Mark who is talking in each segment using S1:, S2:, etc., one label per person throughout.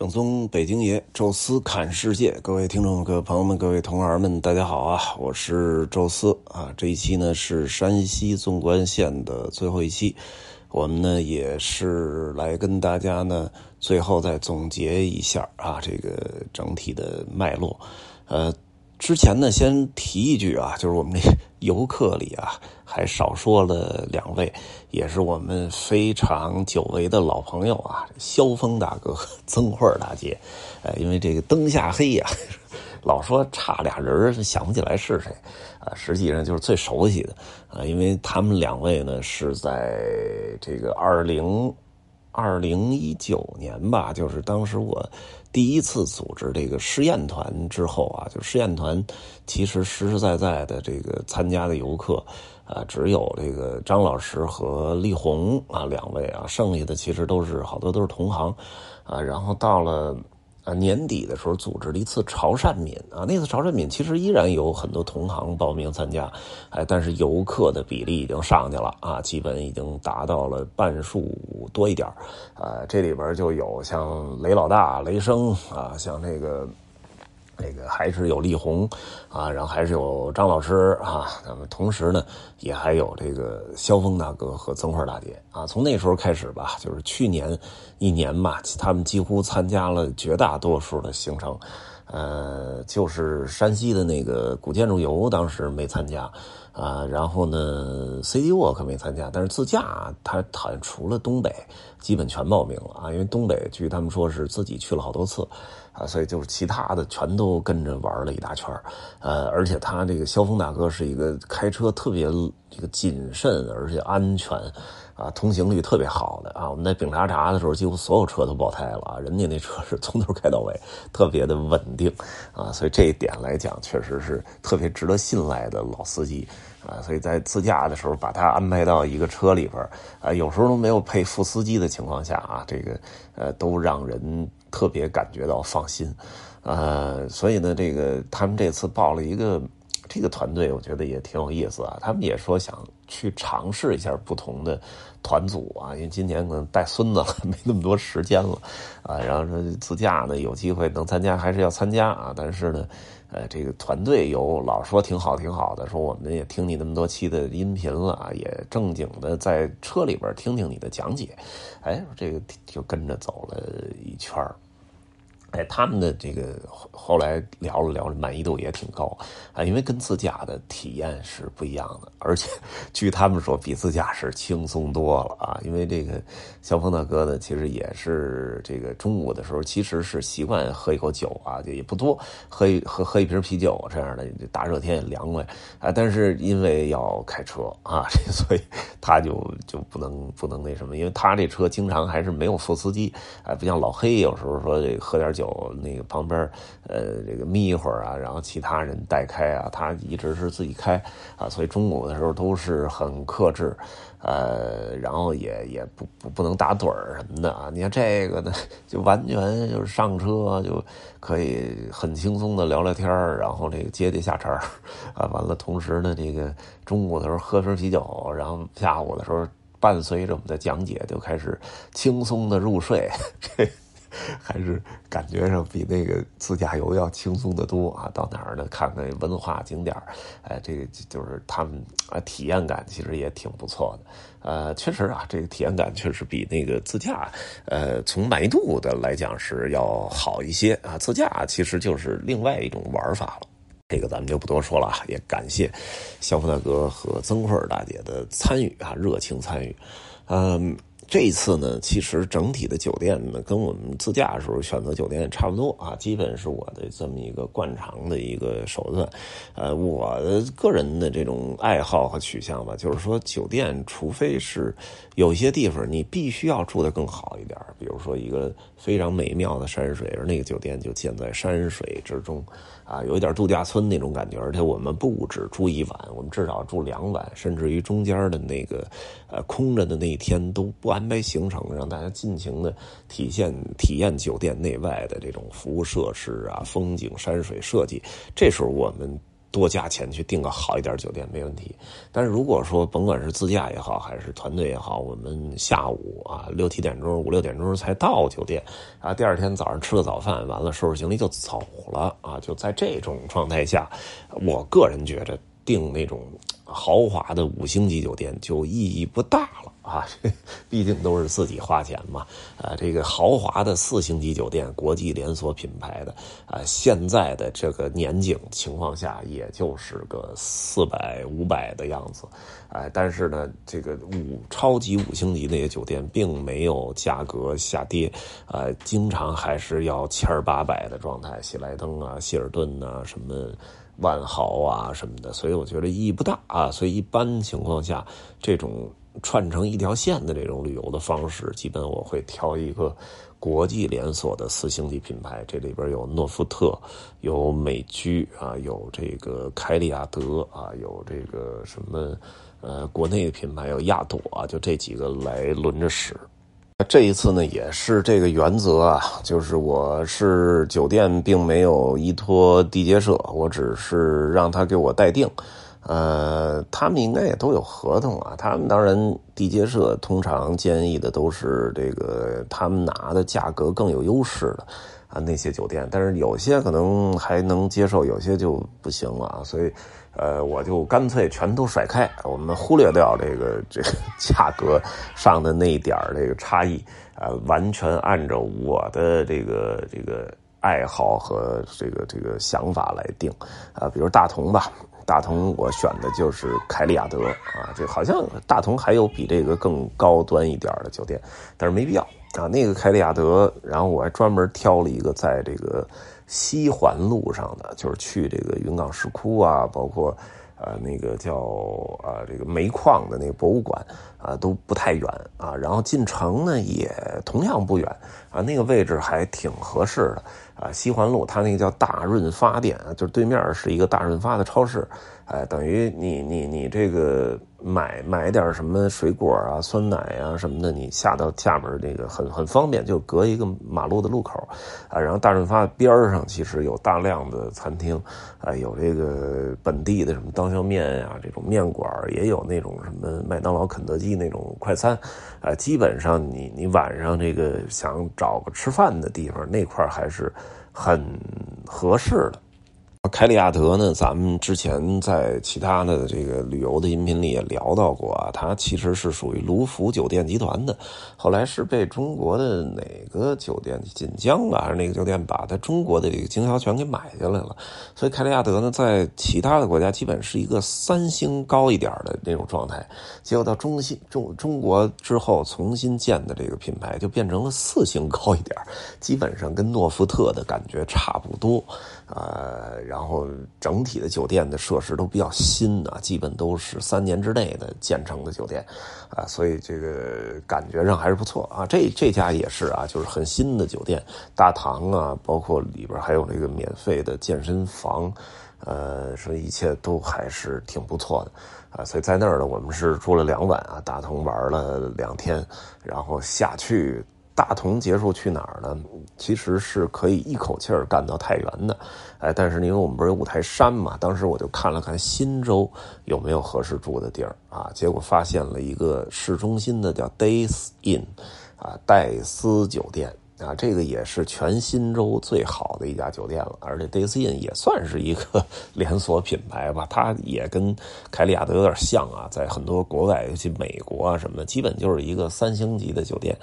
S1: 正宗北京爷，宙斯侃世界，各位听众、各位朋友们、各位同行们，大家好啊！我是宙斯啊。这一期呢是山西纵贯线的最后一期，我们呢也是来跟大家呢最后再总结一下啊这个整体的脉络。呃，之前呢先提一句啊，就是我们这 游客里啊还少说了两位。也是我们非常久违的老朋友啊，萧峰大哥、曾慧大姐，呃，因为这个灯下黑呀，老说差俩人想不起来是谁，啊，实际上就是最熟悉的，啊，因为他们两位呢是在这个二零二零一九年吧，就是当时我第一次组织这个试验团之后啊，就试验团其实实实在在的这个参加的游客。啊，只有这个张老师和丽红啊两位啊，剩下的其实都是好多都是同行，啊，然后到了年底的时候组织了一次潮汕闽啊，那次潮汕闽其实依然有很多同行报名参加，哎，但是游客的比例已经上去了啊，基本已经达到了半数多一点啊，这里边就有像雷老大、雷生啊，像那个。这个还是有力宏，啊，然后还是有张老师啊，那么同时呢，也还有这个萧峰大哥和曾花大姐啊。从那时候开始吧，就是去年一年吧，他们几乎参加了绝大多数的行程，呃，就是山西的那个古建筑游当时没参加啊，然后呢，CD Walk 没参加，但是自驾他好像除了东北，基本全报名了啊，因为东北据他们说是自己去了好多次。啊，所以就是其他的全都跟着玩了一大圈呃，而且他这个萧峰大哥是一个开车特别这个谨慎而且安全，啊，通行率特别好的啊。我们在丙察察的时候，几乎所有车都爆胎了啊，人家那车是从头开到尾，特别的稳定啊，所以这一点来讲，确实是特别值得信赖的老司机啊。所以在自驾的时候，把他安排到一个车里边啊，有时候都没有配副司机的情况下啊，这个呃，都让人。特别感觉到放心，呃，所以呢，这个他们这次报了一个这个团队，我觉得也挺有意思啊。他们也说想去尝试一下不同的团组啊，因为今年可能带孙子了，没那么多时间了啊。然后说自驾呢，有机会能参加还是要参加啊。但是呢，呃，这个团队有老说挺好挺好的，说我们也听你那么多期的音频了，也正经的在车里边听听你的讲解，哎，这个就跟着走了一圈哎，他们的这个后来聊了聊，满意度也挺高啊，因为跟自驾的体验是不一样的，而且 据他们说，比自驾是轻松多了啊。因为这个肖峰大哥呢，其实也是这个中午的时候，其实是习惯喝一口酒啊，就也不多，喝一喝喝一瓶啤酒这样的，大热天也凉快啊。但是因为要开车啊，所以他就就不能不能那什么，因为他这车经常还是没有副司机啊，不像老黑有时候说这喝点酒。有那个旁边呃，这个眯一会儿啊，然后其他人代开啊，他一直是自己开啊，所以中午的时候都是很克制，呃，然后也也不不不能打盹儿什么的啊。你看这个呢，就完全就是上车就可以很轻松的聊聊天然后这个接接下茬啊，完了同时呢，这个中午的时候喝瓶啤酒，然后下午的时候伴随着我们的讲解就开始轻松的入睡。还是感觉上比那个自驾游要轻松的多啊！到哪儿呢？看看文化景点哎，这个就是他们啊，体验感其实也挺不错的。呃，确实啊，这个体验感确实比那个自驾，呃，从满意度的来讲是要好一些啊。自驾其实就是另外一种玩法了，这个咱们就不多说了。也感谢肖福大哥和曾慧大姐的参与啊，热情参与，嗯。这次呢，其实整体的酒店呢，跟我们自驾的时候选择酒店差不多啊，基本是我的这么一个惯常的一个手段。呃，我的个人的这种爱好和取向吧，就是说酒店，除非是有些地方你必须要住的更好一点，比如说一个非常美妙的山水，而那个酒店就建在山水之中。啊，有一点度假村那种感觉，而且我们不止住一晚，我们至少住两晚，甚至于中间的那个呃空着的那一天都不安排行程，让大家尽情的体现体验酒店内外的这种服务设施啊、风景、山水设计。这时候我们多加钱去订个好一点酒店没问题。但是如果说甭管是自驾也好，还是团队也好，我们下午啊六七点钟、五六点钟才到酒店，啊，第二天早上吃了早饭，完了收拾行李就走了啊，就在这种状态下，我个人觉着订那种豪华的五星级酒店就意义不大了。啊，毕竟都是自己花钱嘛。啊，这个豪华的四星级酒店，国际连锁品牌的，啊，现在的这个年景情况下，也就是个四百五百的样子。哎，但是呢，这个五超级五星级那些酒店，并没有价格下跌，啊，经常还是要千八百的状态。喜来登啊，希尔顿啊，什么万豪啊什么的，所以我觉得意义不大啊。所以一般情况下，这种。串成一条线的这种旅游的方式，基本我会挑一个国际连锁的四星级品牌，这里边有诺富特，有美居啊，有这个凯利亚德啊，有这个什么呃国内的品牌有亚朵啊，就这几个来轮着使。这一次呢，也是这个原则啊，就是我是酒店并没有依托地接社，我只是让他给我待定。呃，他们应该也都有合同啊。他们当然地接社通常建议的都是这个他们拿的价格更有优势的啊那些酒店，但是有些可能还能接受，有些就不行了啊。所以，呃，我就干脆全都甩开，我们忽略掉这个这个价格上的那一点这个差异啊，完全按照我的这个这个爱好和这个这个想法来定啊。比如大同吧。大同我选的就是凯利亚德啊，这好像大同还有比这个更高端一点的酒店，但是没必要啊。那个凯里亚德，然后我还专门挑了一个在这个西环路上的，就是去这个云冈石窟啊，包括呃那个叫啊这个煤矿的那个博物馆啊都不太远啊，然后进城呢也同样不远啊，那个位置还挺合适的。啊，西环路，它那个叫大润发店，就是对面是一个大润发的超市，哎，等于你你你这个买买点什么水果啊、酸奶啊什么的，你下到下面这个很很方便，就隔一个马路的路口，啊，然后大润发边上其实有大量的餐厅，啊，有这个本地的什么刀削面呀，这种面馆也有那种什么麦当劳、肯德基那种快餐，啊，基本上你你晚上这个想找个吃饭的地方，那块还是。很合适的。凯里亚德呢？咱们之前在其他的这个旅游的音频里也聊到过啊，它其实是属于卢浮酒店集团的，后来是被中国的哪个酒店锦江吧，还是哪个酒店把它中国的这个经销权给买下来了？所以凯里亚德呢，在其他的国家基本是一个三星高一点的那种状态，结果到中新中中国之后重新建的这个品牌就变成了四星高一点，基本上跟诺福特的感觉差不多。呃，然后然后整体的酒店的设施都比较新啊，基本都是三年之内的建成的酒店，啊，所以这个感觉上还是不错啊。这这家也是啊，就是很新的酒店，大堂啊，包括里边还有这个免费的健身房，呃，说一切都还是挺不错的啊。所以在那儿呢，我们是住了两晚啊，大同玩了两天，然后下去。大同结束去哪儿呢？其实是可以一口气儿干到太原的，哎，但是因为我们不是有五台山嘛，当时我就看了看忻州有没有合适住的地儿啊，结果发现了一个市中心的叫 Days Inn，啊，戴斯酒店。啊，这个也是全新州最好的一家酒店了，而且 Days Inn 也算是一个 连锁品牌吧，它也跟凯利亚德有点像啊，在很多国外，尤其美国啊什么的，基本就是一个三星级的酒店，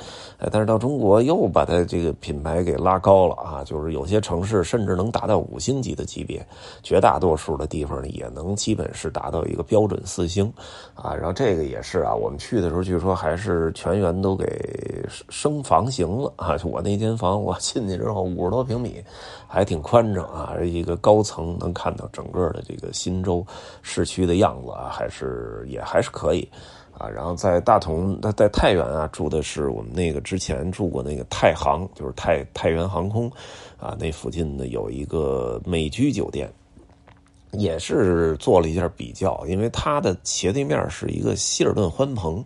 S1: 但是到中国又把它这个品牌给拉高了啊，就是有些城市甚至能达到五星级的级别，绝大多数的地方呢也能基本是达到一个标准四星，啊，然后这个也是啊，我们去的时候据说还是全员都给升房型了啊，我。那间房我进去之后五十多平米，还挺宽敞啊，一个高层能看到整个的这个新州市区的样子啊，还是也还是可以啊。然后在大同，在在太原啊住的是我们那个之前住过那个太行，就是太太原航空啊，那附近呢有一个美居酒店，也是做了一下比较，因为它的斜对面是一个希尔顿欢朋，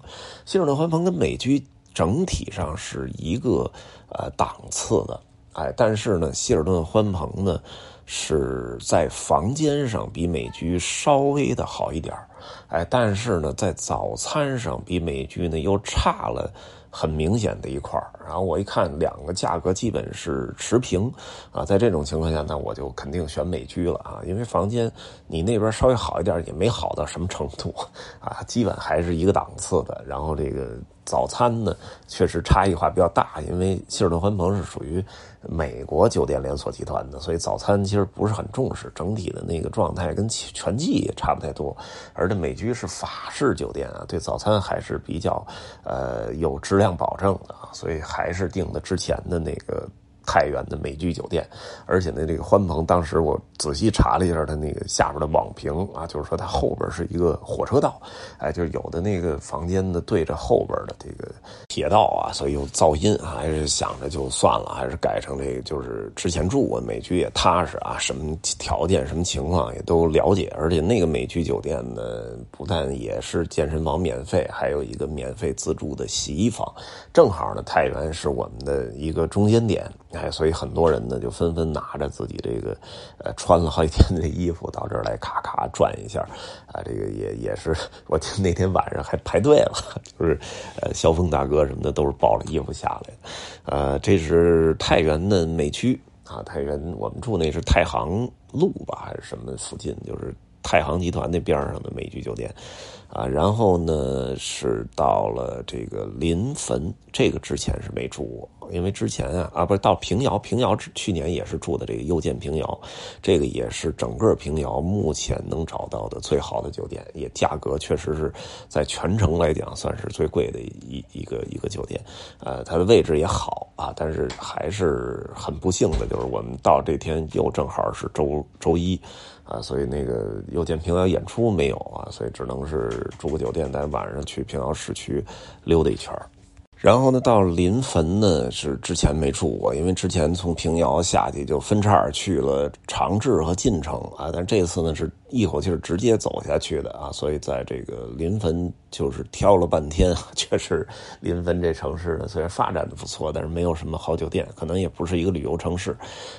S1: 希尔顿欢朋跟美居。整体上是一个呃档次的，哎，但是呢，希尔顿欢朋呢是在房间上比美居稍微的好一点哎，但是呢，在早餐上比美居呢又差了。很明显的一块然后我一看两个价格基本是持平，啊，在这种情况下，那我就肯定选美居了啊，因为房间你那边稍微好一点，也没好到什么程度，啊，基本还是一个档次的。然后这个。早餐呢，确实差异化比较大，因为希尔顿欢朋是属于美国酒店连锁集团的，所以早餐其实不是很重视，整体的那个状态跟全季也差不太多。而这美居是法式酒店啊，对早餐还是比较呃有质量保证的，所以还是订的之前的那个。太原的美居酒店，而且呢，这个欢鹏当时我仔细查了一下，它那个下边的网评啊，就是说它后边是一个火车道，哎，就是有的那个房间呢对着后边的这个铁道啊，所以有噪音啊，还是想着就算了，还是改成这个，就是之前住过美居也踏实啊，什么条件、什么情况也都了解，而且那个美居酒店呢，不但也是健身房免费，还有一个免费自助的洗衣房，正好呢，太原是我们的一个中间点。哎，所以很多人呢就纷纷拿着自己这个，呃，穿了好几天的衣服到这儿来咔咔转一下，啊，这个也也是，我听那天晚上还排队了，就是，呃，萧峰大哥什么的都是抱着衣服下来，呃，这是太原的美区啊，太原我们住那是太行路吧还是什么附近，就是太行集团那边上的美居酒店。啊，然后呢是到了这个临汾，这个之前是没住过，因为之前啊啊不是到平遥，平遥去年也是住的这个又见平遥，这个也是整个平遥目前能找到的最好的酒店，也价格确实是在全城来讲算是最贵的一一个一个酒店，呃，它的位置也好啊，但是还是很不幸的，就是我们到这天又正好是周周一。啊，所以那个又见平遥演出没有啊，所以只能是住个酒店，在晚上去平遥市区溜达一圈然后呢，到临汾呢是之前没住过，因为之前从平遥下去就分叉去了长治和晋城啊，但这次呢是一口气直接走下去的啊，所以在这个临汾就是挑了半天，确实临汾这城市呢虽然发展的不错，但是没有什么好酒店，可能也不是一个旅游城市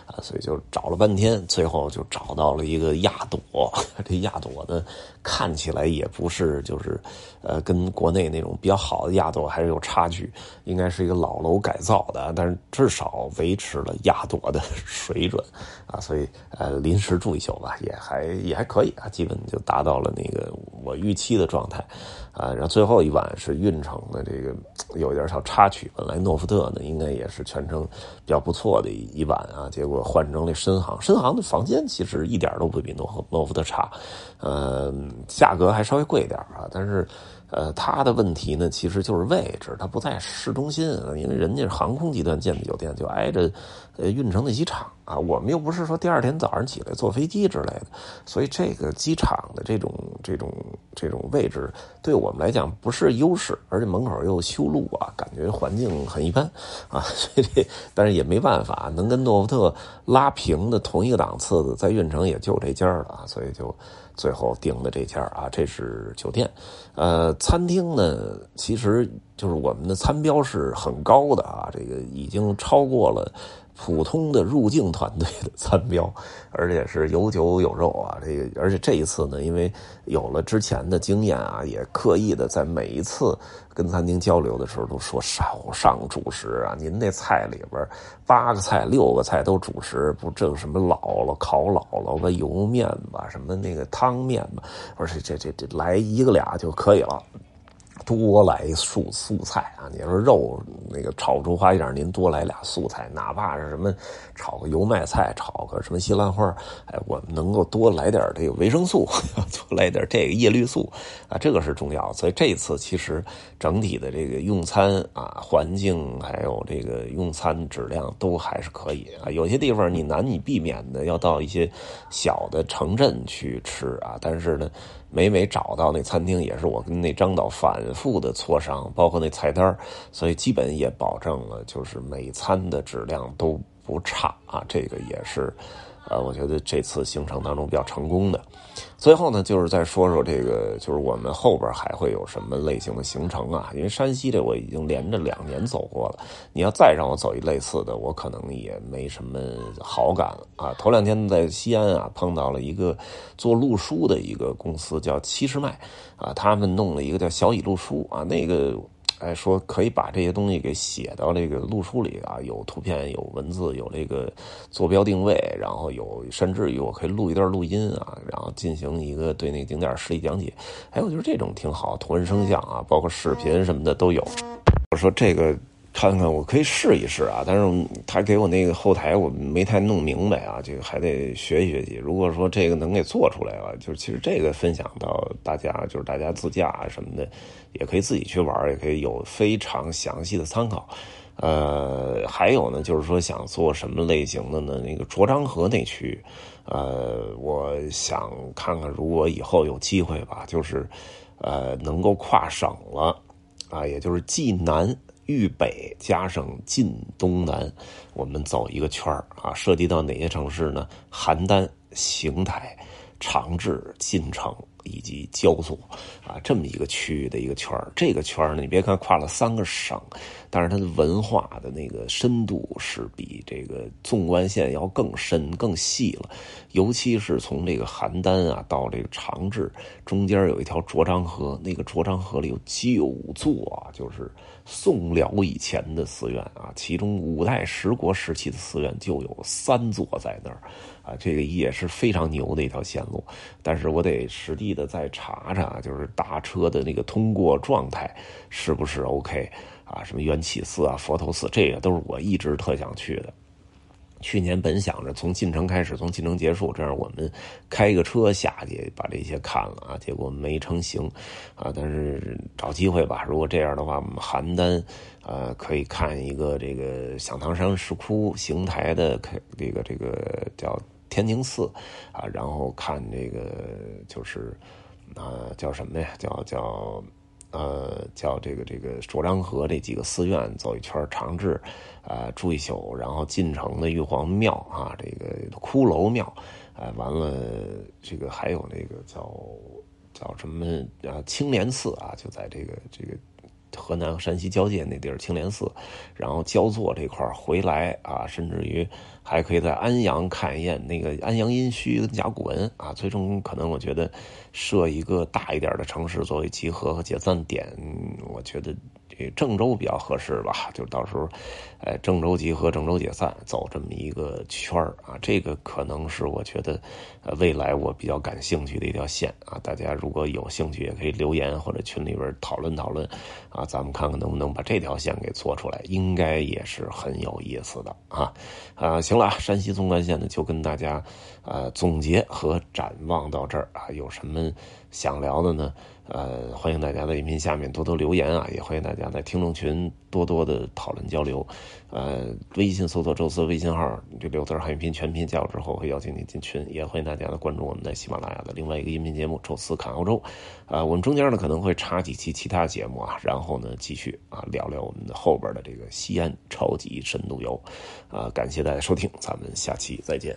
S1: 啊，所以就找了半天，最后就找到了一个亚朵。这亚朵呢看起来也不是就是呃跟国内那种比较好的亚朵还是有差距。应该是一个老楼改造的，但是至少维持了亚朵的水准啊，所以呃临时住一宿吧，也还也还可以啊，基本就达到了那个我预期的状态啊。然后最后一晚是运城的这个有一点小插曲，本来诺福特呢应该也是全程比较不错的一晚啊，结果换成了深航，深航的房间其实一点都不比诺诺福特差，呃，价格还稍微贵一点啊，但是。呃，它的问题呢，其实就是位置，它不在市中心，因为人家是航空集团建的酒店，就挨着呃运城的机场啊。我们又不是说第二天早上起来坐飞机之类的，所以这个机场的这种这种这种位置对我们来讲不是优势，而且门口又修路啊，感觉环境很一般啊。所以这但是也没办法，能跟诺福特拉平的同一个档次的，在运城也就这家了啊，所以就。最后订的这家啊，这是酒店，呃，餐厅呢，其实就是我们的餐标是很高的啊，这个已经超过了。普通的入境团队的餐标，而且是有酒有肉啊！这个，而且这一次呢，因为有了之前的经验啊，也刻意的在每一次跟餐厅交流的时候都说少上主食啊！您那菜里边八个菜六个菜都主食，不正什么姥姥烤姥姥吧、油面吧、什么那个汤面吧，而且这这这来一个俩就可以了。多来素素菜啊！你说肉那个炒不出花样，您多来俩素菜，哪怕是什么炒个油麦菜，炒个什么西兰花，哎，我能够多来点这个维生素，多来点这个叶绿素啊，这个是重要。所以这次其实整体的这个用餐啊，环境还有这个用餐质量都还是可以啊。有些地方你难以避免的要到一些小的城镇去吃啊，但是呢。每每找到那餐厅，也是我跟那张导反复的磋商，包括那菜单所以基本也保证了，就是每餐的质量都不差啊，这个也是。呃，我觉得这次行程当中比较成功的。最后呢，就是再说说这个，就是我们后边还会有什么类型的行程啊？因为山西这我已经连着两年走过了，你要再让我走一类似的，我可能也没什么好感了啊。头两天在西安啊，碰到了一个做路书的一个公司，叫七十迈啊，他们弄了一个叫小乙路书啊，那个。哎，说可以把这些东西给写到这个路书里啊，有图片、有文字、有这个坐标定位，然后有甚至于我可以录一段录音啊，然后进行一个对那个景点实地讲解。哎，我觉得这种挺好，图文声像啊，包括视频什么的都有。我说这个。看看，我可以试一试啊，但是他给我那个后台我没太弄明白啊，这个还得学习学习。如果说这个能给做出来了，就是其实这个分享到大家，就是大家自驾什么的，也可以自己去玩，也可以有非常详细的参考。呃，还有呢，就是说想做什么类型的呢？那个卓漳河那区，呃，我想看看，如果以后有机会吧，就是呃能够跨省了啊，也就是济南。豫北加上晋东南，我们走一个圈啊，涉及到哪些城市呢？邯郸、邢台、长治、晋城。以及焦作啊，这么一个区域的一个圈这个圈呢，你别看跨了三个省，但是它的文化的那个深度是比这个纵贯线要更深、更细了。尤其是从这个邯郸啊到这个长治，中间有一条卓漳河，那个卓漳河里有九座，就是宋辽以前的寺院啊，其中五代十国时期的寺院就有三座在那儿。啊，这个也是非常牛的一条线路，但是我得实地的再查查，就是大车的那个通过状态是不是 OK 啊？什么元起寺啊、佛头寺，这个都是我一直特想去的。去年本想着从进城开始，从进城结束，这样我们开个车下去把这些看了啊，结果没成行啊。但是找机会吧，如果这样的话，我们邯郸呃可以看一个这个响堂山石窟，邢台的开这个这个叫天宁寺啊，然后看这个就是啊叫什么呀？叫叫。呃，叫这个这个卓梁河这几个寺院走一圈，长治，啊住一宿，然后进城的玉皇庙啊，这个骷髅庙，啊完了这个还有那个叫叫什么啊青莲寺啊，就在这个这个河南和山西交界那地儿青莲寺，然后焦作这块回来啊，甚至于。还可以在安阳看一眼那个安阳殷墟跟甲骨文啊，最终可能我觉得设一个大一点的城市作为集合和解散点，我觉得。郑州比较合适吧，就到时候，哎，郑州集合，郑州解散，走这么一个圈啊，这个可能是我觉得，呃，未来我比较感兴趣的一条线啊。大家如果有兴趣，也可以留言或者群里边讨论讨论，啊，咱们看看能不能把这条线给做出来，应该也是很有意思的啊。啊，行了，山西纵贯线呢，就跟大家呃总结和展望到这儿啊，有什么想聊的呢？呃，欢迎大家在音频下面多多留言啊，也欢迎大家在听众群多多的讨论交流。呃，微信搜索“宙斯”微信号，这六字汉语拼全拼加入之后，会邀请你进群。也欢迎大家的关注我们在喜马拉雅的另外一个音频节目《宙斯看欧洲》。啊，我们中间呢可能会插几期其他节目啊，然后呢继续啊聊聊我们的后边的这个西安超级深度游。啊，感谢大家收听，咱们下期再见。